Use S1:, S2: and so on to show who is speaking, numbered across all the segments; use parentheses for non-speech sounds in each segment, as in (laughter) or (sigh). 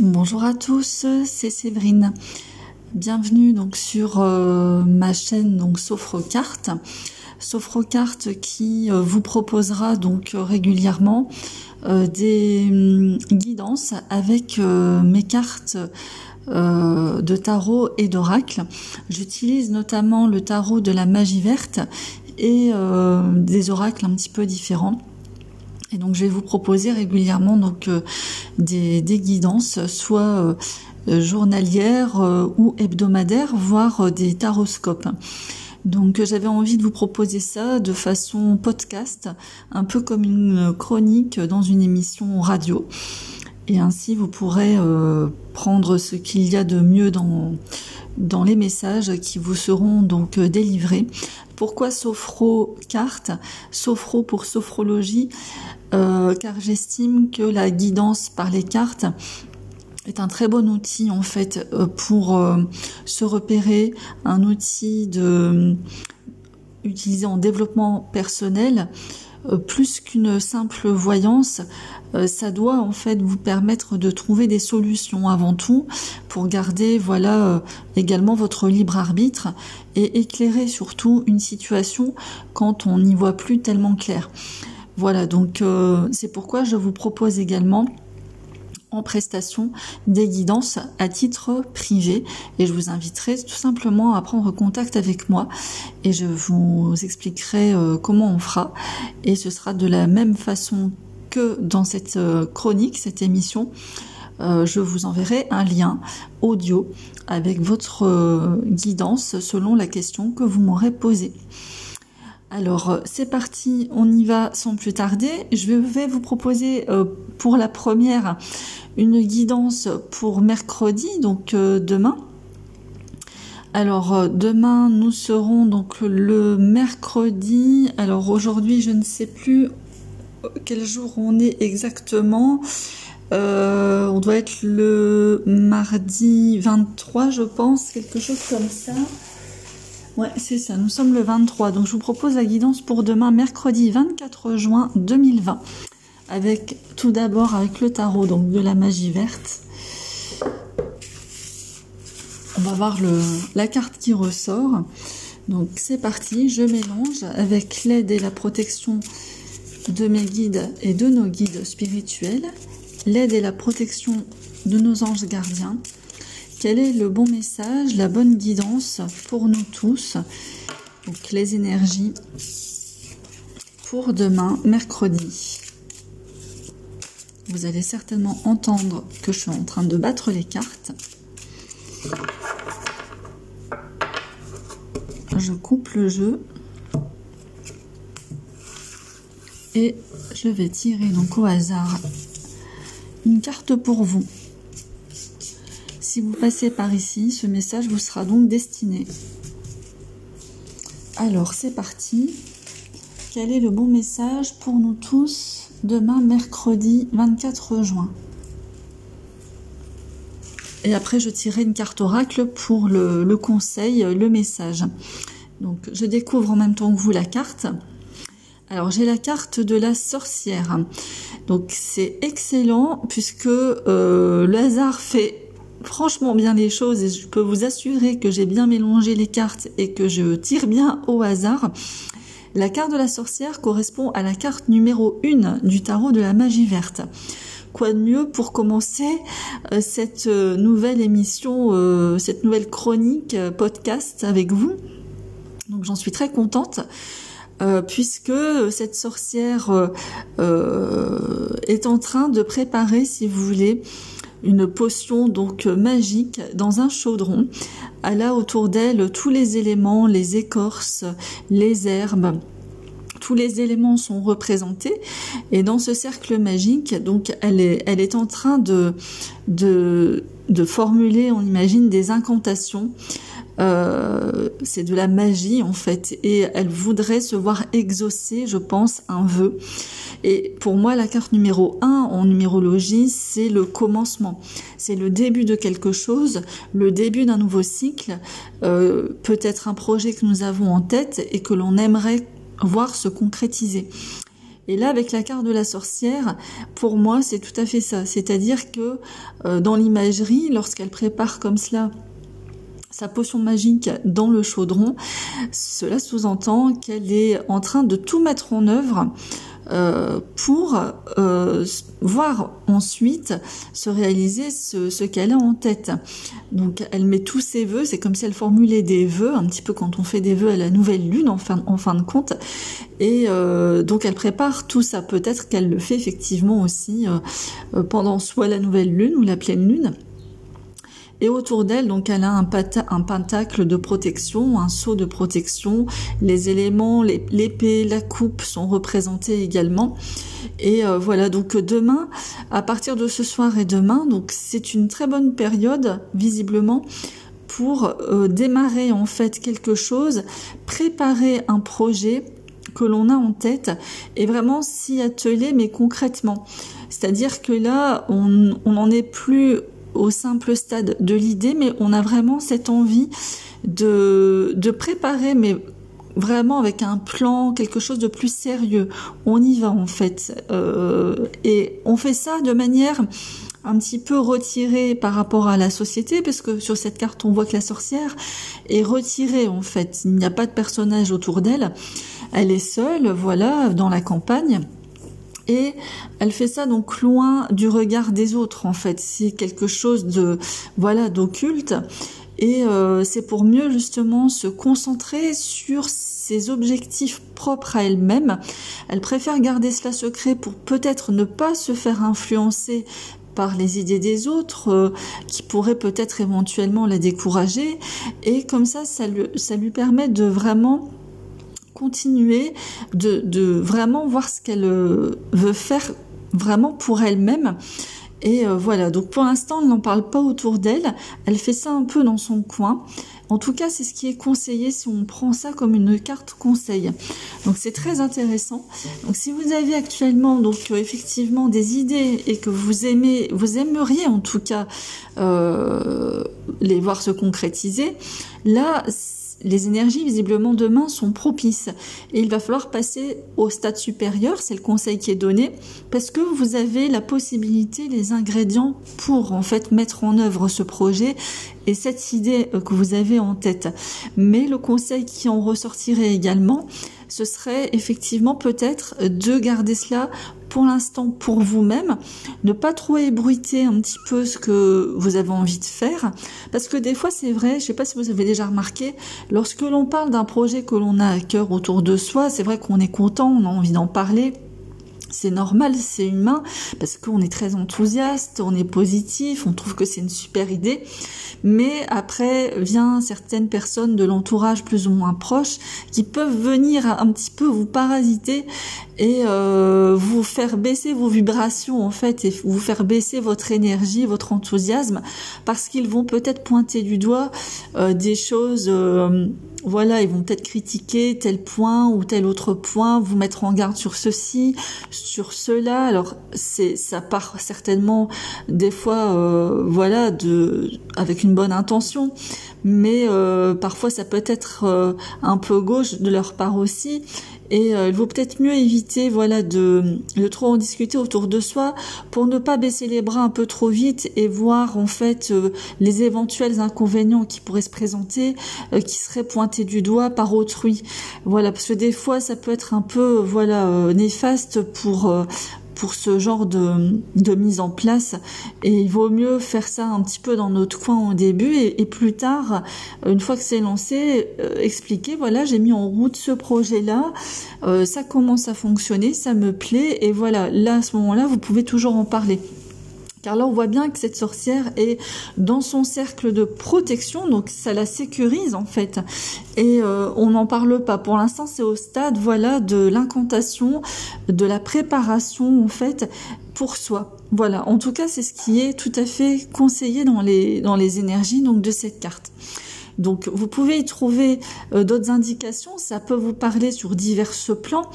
S1: Bonjour à tous, c'est Séverine. Bienvenue donc sur euh, ma chaîne donc Sophrocarte. Sophrocarte qui euh, vous proposera donc régulièrement euh, des hum, guidances avec mes cartes de tarot et d'oracle. J'utilise notamment le tarot de la magie verte et des oracles un petit peu différents. Et donc je vais vous proposer régulièrement donc euh, des, guidances, soit euh, journalières euh, ou hebdomadaires, voire des taroscopes. Donc j'avais envie de vous proposer ça de façon podcast, un peu comme une chronique dans une émission radio. Et ainsi vous pourrez prendre ce qu'il y a de mieux dans, dans les messages qui vous seront donc délivrés. Pourquoi Sophro carte? Sophro pour sophrologie euh, car j'estime que la guidance par les cartes est un très bon outil en fait euh, pour euh, se repérer, un outil de utilisé en développement personnel plus qu'une simple voyance, ça doit en fait vous permettre de trouver des solutions avant tout pour garder voilà également votre libre arbitre et éclairer surtout une situation quand on n'y voit plus tellement clair. Voilà, donc euh, c'est pourquoi je vous propose également en prestation des guidances à titre privé et je vous inviterai tout simplement à prendre contact avec moi et je vous expliquerai euh, comment on fera et ce sera de la même façon que dans cette euh, chronique, cette émission. je vous enverrai un lien audio avec votre guidance selon la question que vous m'aurez posée. Alors euh, c'est parti, on y va sans plus tarder. Je vais vous proposer euh, pour la première une guidance pour mercredi, donc euh, demain. Alors demain nous serons donc le mercredi. Alors aujourd'hui je ne sais plus quel jour on est exactement. on doit être le mardi 23 je pense, quelque chose comme ça. Ouais, c'est ça. Nous sommes le 23. Donc, je vous propose la guidance pour demain, mercredi 24 juin 2020. Avec, tout d'abord, avec le tarot, donc de la magie verte. On va voir la carte qui ressort. Donc, c'est parti. Je mélange avec l'aide et la protection de mes guides et de nos guides spirituels. L'aide et la protection de nos anges gardiens quel est le bon message, la bonne guidance pour nous tous Donc les énergies pour demain, mercredi? Vous allez certainement entendre que je suis en train de battre les cartes. Je coupe le jeu. Et je vais tirer donc au hasard une carte pour vous. Si vous passez par ici, ce message vous sera donc destiné. Alors, c'est parti. Quel est le bon message pour nous tous demain, mercredi 24 juin? Et après, je tirerai une carte oracle pour le, conseil, le message. Donc, je découvre en même temps que vous la carte. Alors j'ai la carte de la sorcière. Donc c'est excellent puisque euh, le hasard fait franchement bien les choses et je peux vous assurer que j'ai bien mélangé les cartes et que je tire bien au hasard. La carte de la sorcière correspond à la carte numéro 1 du tarot de la magie verte. Quoi de mieux pour commencer euh, cette euh, nouvelle émission, euh, cette nouvelle chronique podcast avec vous? Donc j'en suis très contente. puisque cette sorcière est en train de préparer, si vous voulez, une potion donc magique dans un chaudron. Elle a autour d'elle tous les éléments, les écorces, les herbes, tous les éléments sont représentés. Et dans ce cercle magique, donc elle est, elle est en train de, de, de formuler, on imagine, des incantations euh, c'est de la magie en fait, et elle voudrait se voir exaucer, je pense, un vœu. Et pour moi, la carte numéro 1 en numérologie, c'est le commencement. C'est le début de quelque chose, le début d'un nouveau cycle, euh, peut-être un projet que nous avons en tête et que l'on aimerait voir se concrétiser. Et là, avec la carte de la sorcière, pour moi, c'est tout à fait ça. C'est-à-dire que euh, dans l'imagerie, lorsqu'elle prépare comme cela sa potion magique dans le chaudron, cela sous-entend qu'elle est en train de tout mettre en œuvre euh, pour euh, voir ensuite se réaliser ce, ce qu'elle a en tête. Donc elle met tous ses vœux, c'est comme si elle formulait des vœux, un petit peu quand on fait des vœux à la nouvelle lune en fin, en fin de compte. Et euh, donc elle prépare tout ça. Peut-être qu'elle le fait effectivement aussi pendant soit la nouvelle lune ou la pleine lune. Et autour d'elle, donc, elle a un, un, pentacle de protection, un sceau de protection. Les éléments, l'épée, la coupe sont représentés également. Et euh, voilà, donc demain, à partir de ce soir et demain, donc c'est une très bonne période, visiblement, pour euh, démarrer en fait quelque chose, préparer un projet que l'on a en tête et vraiment s'y atteler, mais concrètement. C'est-à-dire que là, on n'en est plus au simple stade de l'idée, mais on a vraiment cette envie de, de préparer, mais vraiment avec un plan, quelque chose de plus sérieux. On y va en fait. Euh, et on fait ça de manière un petit peu retirée par rapport à la société, parce que sur cette carte, on voit que la sorcière est retirée en fait. Il n'y a pas de personnage autour d'elle. Elle est seule, voilà, dans la campagne et elle fait ça donc loin du regard des autres en fait. C'est quelque chose de voilà d'occulte et euh, c'est pour mieux justement se concentrer sur ses objectifs propres à elle-même. Elle préfère garder cela secret pour peut-être ne pas se faire influencer par les idées des autres euh, qui pourraient peut-être éventuellement la décourager et comme ça ça lui, ça lui permet de vraiment continuer de, vraiment voir ce qu'elle euh, veut faire vraiment pour elle-même. Et euh, voilà, donc pour l'instant, elle n'en parle pas autour d'elle, elle fait ça un peu dans son coin. En tout cas, c'est ce qui est conseillé si on prend ça comme une carte conseil. Donc c'est très intéressant. Donc si vous avez actuellement donc euh, effectivement des idées et que vous aimez, vous aimeriez en tout cas les voir se concrétiser, là les énergies visiblement demain sont propices et il va falloir passer au stade supérieur, c'est le conseil qui est donné, parce que vous avez la possibilité, les ingrédients pour en fait mettre en œuvre ce projet et cette idée que vous avez en tête. Mais le conseil qui en ressortirait également, ce serait effectivement peut-être de garder cela l'instant pour vous-même, ne pas trop ébruiter un petit peu ce que vous avez envie de faire, parce que des fois c'est vrai, je ne sais pas si vous avez déjà remarqué, lorsque l'on parle d'un projet que l'on a à cœur autour de soi, c'est vrai qu'on est content, on a envie d'en parler, c'est normal, c'est humain, parce qu'on est très enthousiaste, on est positif, on trouve que c'est une super idée. Mais après, vient certaines personnes de l'entourage plus ou moins proches qui peuvent venir un petit peu vous parasiter et euh, vous faire baisser vos vibrations en fait et vous faire baisser votre énergie, votre enthousiasme, parce qu'ils vont peut-être pointer du doigt euh, des choses. Euh, voilà, ils vont peut-être critiquer tel point ou tel autre point, vous mettre en garde sur ceci, sur cela. Alors c'est ça part certainement des fois, euh, voilà, de avec une bonne intention, mais euh, parfois ça peut être euh, un peu gauche de leur part aussi. Et euh, il vaut peut-être mieux éviter voilà de, de trop en discuter autour de soi pour ne pas baisser les bras un peu trop vite et voir en fait euh, les éventuels inconvénients qui pourraient se présenter euh, qui seraient pointés du doigt par autrui. Voilà parce que des fois ça peut être un peu voilà néfaste pour pour ce genre de, de, mise en place. Et il vaut mieux faire ça un petit peu dans notre coin au début et, plus tard une fois que c'est lancé euh, expliquer voilà j'ai mis en route ce projet là euh, ça commence à fonctionner ça me plaît et voilà là à ce moment là vous pouvez toujours en parler car là, on voit bien que cette sorcière est dans son cercle de protection, donc ça la sécurise en fait. Et euh, on n'en parle pas. Pour l'instant, c'est au stade, voilà, de l'incantation, de la préparation en fait pour soi. Voilà. En tout cas, c'est ce qui est tout à fait conseillé dans les dans les énergies donc de cette carte. Donc vous pouvez y trouver euh, d'autres indications, ça peut vous parler sur divers plans.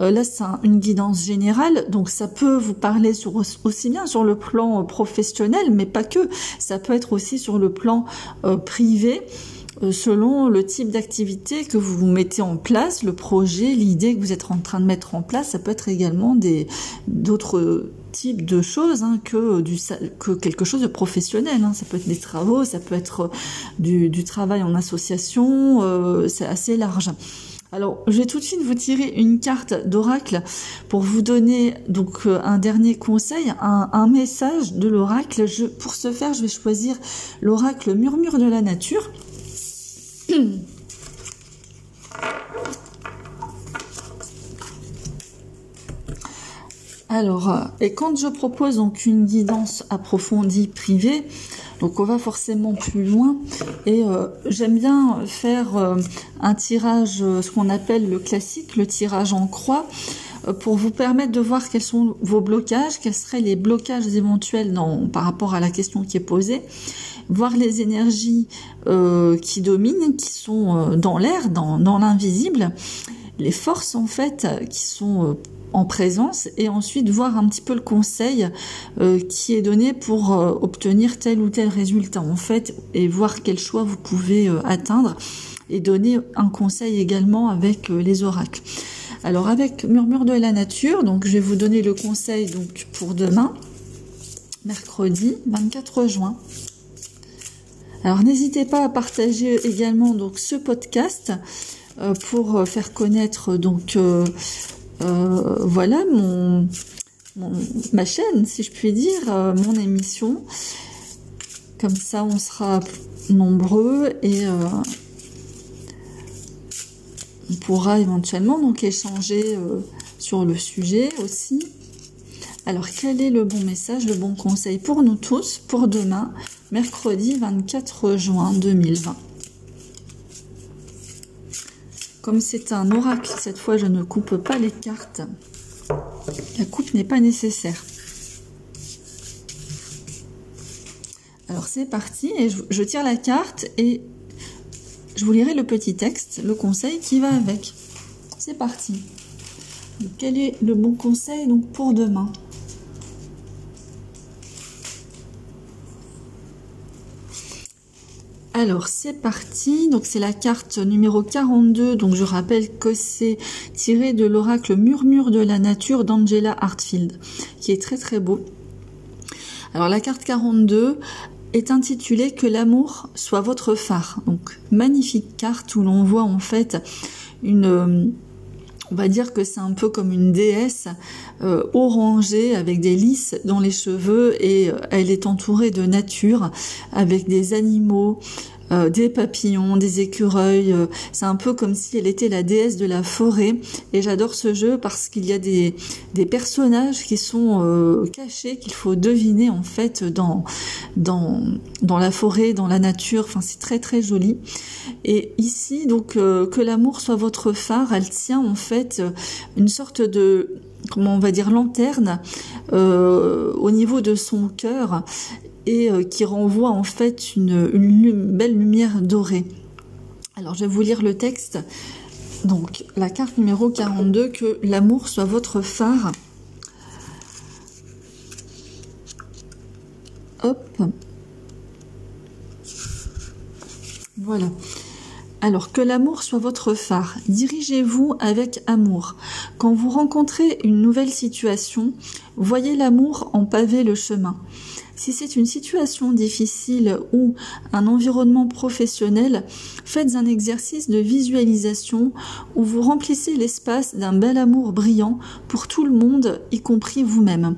S1: Euh, là c'est une guidance générale, donc ça peut vous parler sur, aussi bien sur le plan euh, professionnel, mais pas que, ça peut être aussi sur le plan privé. selon le type d'activité que vous mettez en place, le projet, l'idée que vous êtes en train de mettre en place. Ça peut être également des d'autres types de choses hein, que du que quelque chose de professionnel. Hein. Ça peut être des travaux, ça peut être du, du travail en association. Euh, c'est assez large. Alors, je vais tout de suite vous tirer une carte d'oracle pour vous donner donc euh, un dernier conseil, un, message de l'oracle. Pour ce faire, je vais choisir l'oracle murmure de la nature. (clears throat) Alors, euh, et quand je propose donc une guidance approfondie privée, donc on va forcément plus loin. Et euh, j'aime bien faire euh, un tirage, ce qu'on appelle le classique, le tirage en croix, pour vous permettre de voir quels sont vos blocages, quels seraient les blocages éventuels par rapport à la question qui est posée, voir les énergies qui dominent, qui sont dans l'air, dans l'invisible, les forces en fait qui sont en présence et ensuite voir un petit peu le conseil euh, qui est donné pour euh, obtenir tel ou tel résultat en fait et voir quel choix vous pouvez euh, atteindre et donner un conseil également avec les oracles. Alors avec Murmure de la nature, donc je vais vous donner le conseil donc pour demain, mercredi 24 juin. Alors n'hésitez pas à partager également donc ce podcast pour faire connaître donc euh, voilà mon, ma chaîne, si je puis dire, euh, mon émission. Comme ça, on sera nombreux et euh, on pourra éventuellement donc échanger sur le sujet aussi. Alors, quel est le bon message, le bon conseil pour nous tous pour demain, mercredi 24 juin 2020 comme c'est un oracle, cette fois je ne coupe pas les cartes. La coupe n'est pas nécessaire. Alors c'est parti, et je, tire la carte et je vous lirai le petit texte, le conseil qui va avec. C'est parti. quel est le bon conseil donc pour demain? Alors c'est parti, donc c'est la carte numéro 42, donc je rappelle que c'est tiré de l'oracle Murmure de la nature d'Angela Hartfield, qui est très très beau. Alors la carte 42 est intitulée Que l'amour soit votre phare. Donc magnifique carte où l'on voit en fait une on va dire que c'est un peu comme une déesse euh, orangée avec des lys dans les cheveux et euh, elle est entourée de nature avec des animaux, euh, des papillons, des écureuils. Euh, c'est un peu comme si elle était la déesse de la forêt. Et j'adore ce jeu parce qu'il y a des, des personnages qui sont euh, cachés, qu'il faut deviner en fait dans, dans, dans la forêt, dans la nature. Enfin, c'est très très joli. Et ici, donc, que l'amour soit votre phare, elle tient en fait une sorte de comment on va dire lanterne au niveau de son cœur et euh, qui renvoie en fait une, belle lumière dorée. Alors je vais vous lire le texte. Donc la carte numéro 42, que l'amour soit votre phare. Hop. Voilà. Alors que l'amour soit votre phare, dirigez-vous avec amour. Quand vous rencontrez une nouvelle situation, voyez l'amour en paver le chemin. Si c'est une situation difficile ou un environnement professionnel, faites un exercice de visualisation où vous remplissez l'espace d'un bel amour brillant pour tout le monde, y compris vous-même.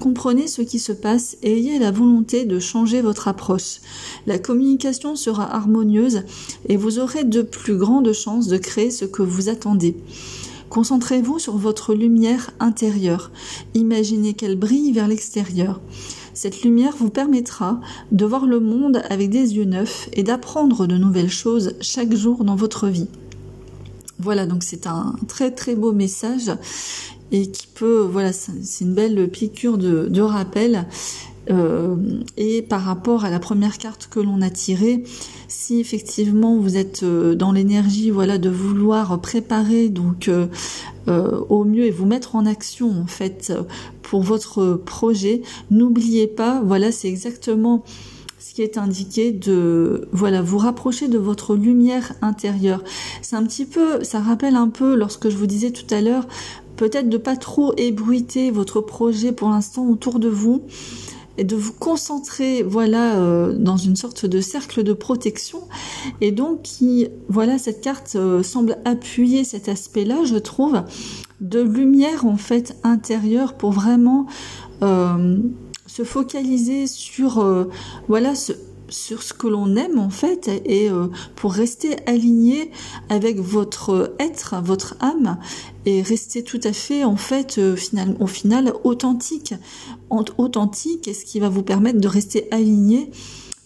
S1: Comprenez ce qui se passe et ayez la volonté de changer votre approche. La communication sera harmonieuse et vous aurez de plus grandes chances de créer ce que vous attendez. Concentrez-vous sur votre lumière intérieure. Imaginez qu'elle brille vers l'extérieur. Cette lumière vous permettra de voir le monde avec des yeux neufs et d'apprendre de nouvelles choses chaque jour dans votre vie. Voilà, donc c'est un très très beau message et qui peut, voilà, c'est une belle piqûre de, rappel. Euh, et par rapport à la première carte que l'on a tirée, si effectivement vous êtes euh, dans l'énergie, voilà, de vouloir préparer donc euh, au mieux et vous mettre en action en fait pour votre projet. N'oubliez pas, voilà, c'est exactement ce qui est indiqué de voilà vous rapprocher de votre lumière intérieure. C'est un petit peu, ça rappelle un peu lorsque je vous disais tout à l'heure, peut-être de pas trop ébruiter votre projet pour l'instant autour de vous et de vous concentrer voilà euh, dans une sorte de cercle de protection. Et donc qui voilà cette carte euh, semble appuyer cet aspect là je trouve de lumière en fait intérieure pour vraiment euh, se focaliser sur voilà ce, sur ce que l'on aime en fait et euh, pour rester aligné avec votre être, votre âme et rester tout à fait en fait euh, au final authentique, authentique et ce qui va vous permettre de rester aligné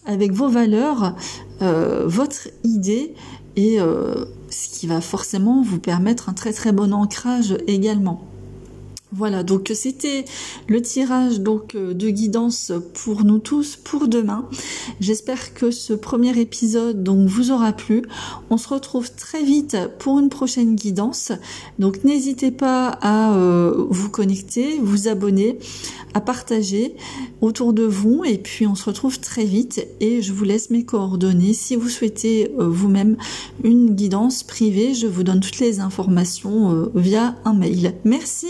S1: avec vos valeurs, euh, votre idée et ce qui va forcément vous permettre un très très bon ancrage également. Voilà, donc c'était le tirage donc euh, de guidance pour nous tous pour demain. J'espère que ce premier épisode donc vous aura plu. On se retrouve très vite pour une prochaine guidance. Donc n'hésitez pas à euh, vous connecter, vous abonner, à partager autour de vous et puis on se retrouve très vite et je vous laisse mes coordonnées si vous souhaitez euh, vous-même une guidance privée, je vous donne toutes les informations via un mail. Merci.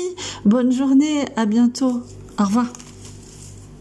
S1: Bonne journée, à bientôt. Au revoir.